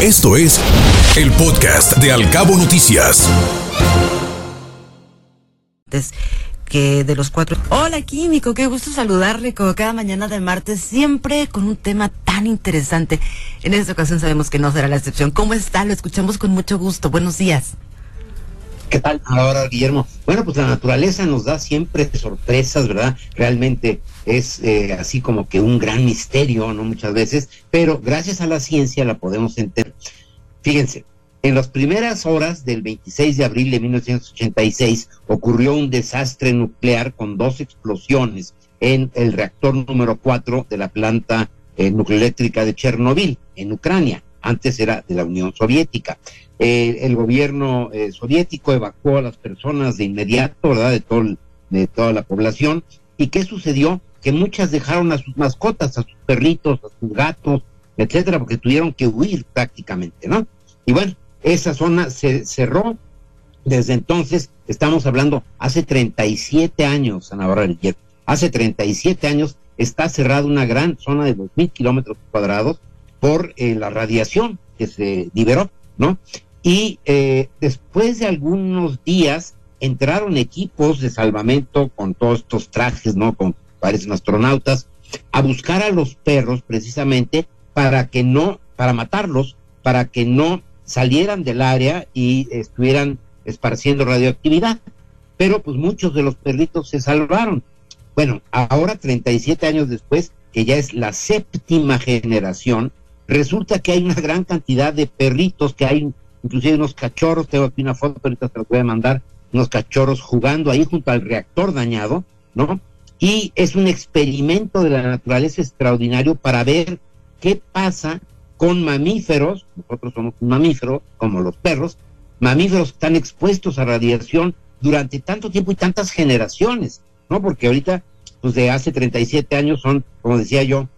Esto es el podcast de Alcabo Noticias. Que de los cuatro. Hola, Químico, qué gusto saludarle como cada mañana de martes, siempre con un tema tan interesante. En esta ocasión sabemos que no será la excepción. ¿Cómo está? Lo escuchamos con mucho gusto. Buenos días. ¿Qué tal ahora, Guillermo? Bueno, pues la naturaleza nos da siempre sorpresas, ¿verdad? Realmente es eh, así como que un gran misterio, ¿no? Muchas veces, pero gracias a la ciencia la podemos entender. Fíjense, en las primeras horas del 26 de abril de 1986 ocurrió un desastre nuclear con dos explosiones en el reactor número 4 de la planta eh, nucleoeléctrica de Chernobyl, en Ucrania. Antes era de la Unión Soviética. Eh, el gobierno eh, soviético evacuó a las personas de inmediato, ¿verdad? De, todo, de toda la población. ¿Y qué sucedió? que muchas dejaron a sus mascotas, a sus perritos, a sus gatos, etcétera, porque tuvieron que huir prácticamente, ¿no? Y bueno, esa zona se cerró. Desde entonces, estamos hablando hace 37 años, Ana Bárbara hace 37 años está cerrada una gran zona de 2.000 kilómetros cuadrados por eh, la radiación que se liberó, ¿no? Y eh, después de algunos días entraron equipos de salvamento con todos estos trajes, ¿no? Con parecen astronautas, a buscar a los perros precisamente para que no, para matarlos, para que no salieran del área y estuvieran esparciendo radioactividad. Pero pues muchos de los perritos se salvaron. Bueno, ahora 37 años después, que ya es la séptima generación, resulta que hay una gran cantidad de perritos, que hay inclusive unos cachorros, tengo aquí una foto, ahorita te lo voy a mandar, unos cachorros jugando ahí junto al reactor dañado, ¿no? y es un experimento de la naturaleza extraordinario para ver qué pasa con mamíferos, nosotros somos un mamífero, como los perros, mamíferos que están expuestos a radiación durante tanto tiempo y tantas generaciones, ¿no? Porque ahorita, pues de hace 37 años son, como decía yo,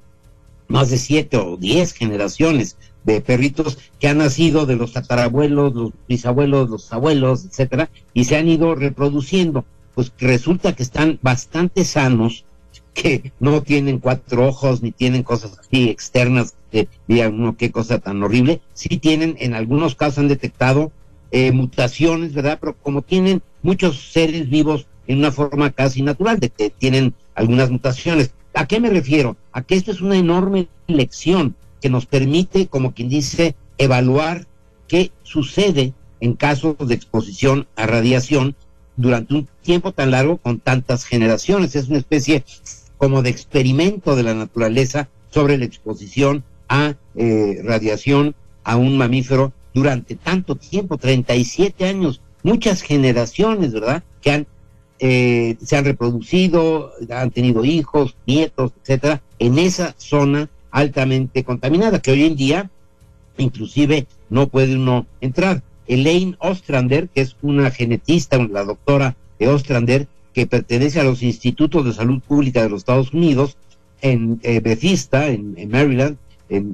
más de siete o diez generaciones de perritos que han nacido de los tatarabuelos, los bisabuelos, los abuelos, etcétera, y se han ido reproduciendo pues resulta que están bastante sanos, que no tienen cuatro ojos ni tienen cosas así externas que digan uno qué cosa tan horrible, sí tienen, en algunos casos han detectado eh, mutaciones, ¿verdad? Pero como tienen muchos seres vivos en una forma casi natural, de que tienen algunas mutaciones. ¿A qué me refiero? A que esto es una enorme lección que nos permite, como quien dice, evaluar qué sucede en casos de exposición a radiación durante un tiempo tan largo con tantas generaciones. Es una especie como de experimento de la naturaleza sobre la exposición a eh, radiación a un mamífero durante tanto tiempo, 37 años, muchas generaciones, ¿verdad? Que han eh, se han reproducido, han tenido hijos, nietos, etcétera, en esa zona altamente contaminada, que hoy en día inclusive no puede uno entrar. Elaine Ostrander, que es una genetista, la doctora de Ostrander, que pertenece a los Institutos de Salud Pública de los Estados Unidos, en eh, Bethesda, en, Maryland,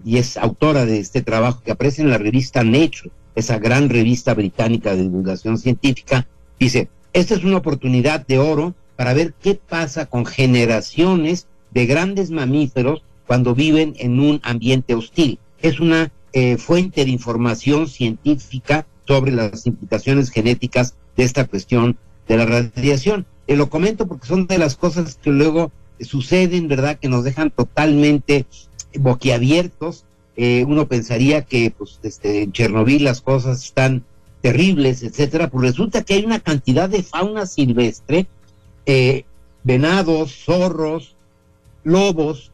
y es autora de este trabajo que aparece en la revista Nature, esa gran revista británica de divulgación científica, dice, esta es una oportunidad de oro para ver qué pasa con generaciones de grandes mamíferos cuando viven en un ambiente hostil. Es una eh, fuente de información científica sobre las implicaciones genéticas de esta cuestión de la radiación. Eh, lo comento porque son de las cosas que luego suceden, ¿verdad? Que nos dejan totalmente boquiabiertos. Eh, uno pensaría que pues, este, en Chernobyl las cosas están terribles, etcétera, pues resulta que hay una cantidad de fauna silvestre, eh, venados, zorros, lobos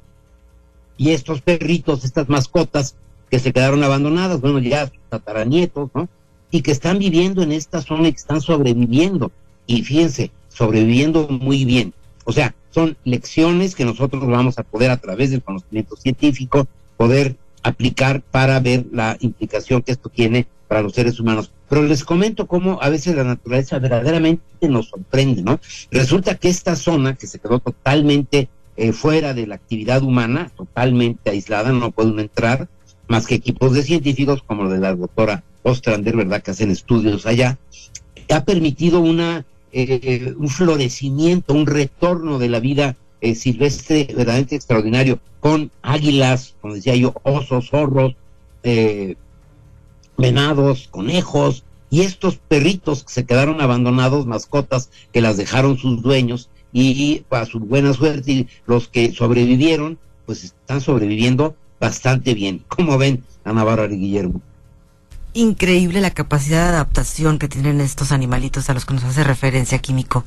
y estos perritos, estas mascotas que se quedaron abandonadas, bueno, ya tataranietos, ¿no? y que están viviendo en esta zona y que están sobreviviendo. Y fíjense, sobreviviendo muy bien. O sea, son lecciones que nosotros vamos a poder a través del conocimiento científico poder aplicar para ver la implicación que esto tiene para los seres humanos. Pero les comento cómo a veces la naturaleza verdaderamente nos sorprende, ¿no? Resulta que esta zona que se quedó totalmente eh, fuera de la actividad humana, totalmente aislada, no pueden entrar más que equipos de científicos como lo de la doctora Ostrander, ¿verdad? Que hacen estudios allá, ha permitido una, eh, un florecimiento, un retorno de la vida eh, silvestre verdaderamente extraordinario, con águilas, como decía yo, osos, zorros, eh, venados, conejos y estos perritos que se quedaron abandonados, mascotas que las dejaron sus dueños y a su buena suerte los que sobrevivieron pues están sobreviviendo bastante bien. como ven, Ana Bárbara y Guillermo? Increíble la capacidad de adaptación que tienen estos animalitos a los que nos hace referencia químico.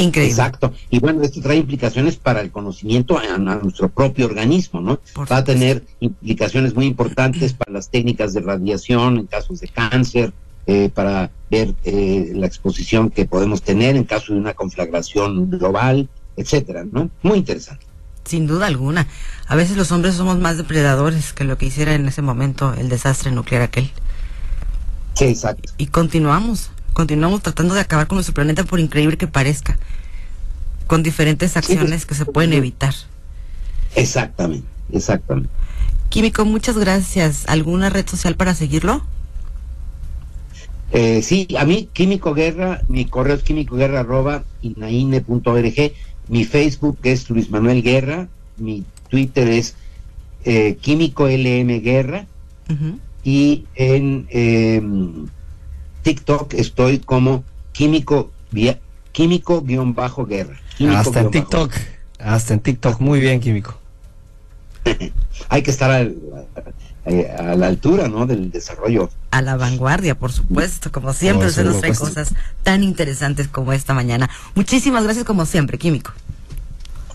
Increíble. Exacto. Y bueno, esto trae implicaciones para el conocimiento a, nuestro propio organismo, ¿no? Va a tener implicaciones muy importantes para las técnicas de radiación en casos de cáncer, eh, para ver eh, la exposición que podemos tener en caso de una conflagración global, etcétera, ¿no? Muy interesante. Sin duda alguna. A veces los hombres somos más depredadores que lo que hiciera en ese momento el desastre nuclear aquel. Sí, exacto. Y continuamos, continuamos tratando de acabar con nuestro planeta por increíble que parezca, con diferentes acciones que se pueden evitar. Exactamente, exactamente. Químico, muchas gracias. ¿Alguna red social para seguirlo? Eh, sí, a mí, Químico Guerra, mi correo es químicoguerra arroba inaine.org, mi Facebook es Luis Manuel Guerra, mi Twitter es eh, Químico LM Guerra y en em, TikTok estoy como Químico Químico guion bajo Guerra. hasta en TikTok, hasta en TikTok, muy bien Químico. Hay que estar al, eh, a la altura, ¿no? Del desarrollo. A la vanguardia, por supuesto, como siempre, se nos trae cosas tan interesantes como esta mañana. Muchísimas gracias como siempre, Químico.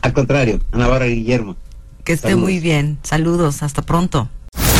Al contrario, Ana Bárbara Guillermo. Que esté muy bien. Saludos, hasta pronto.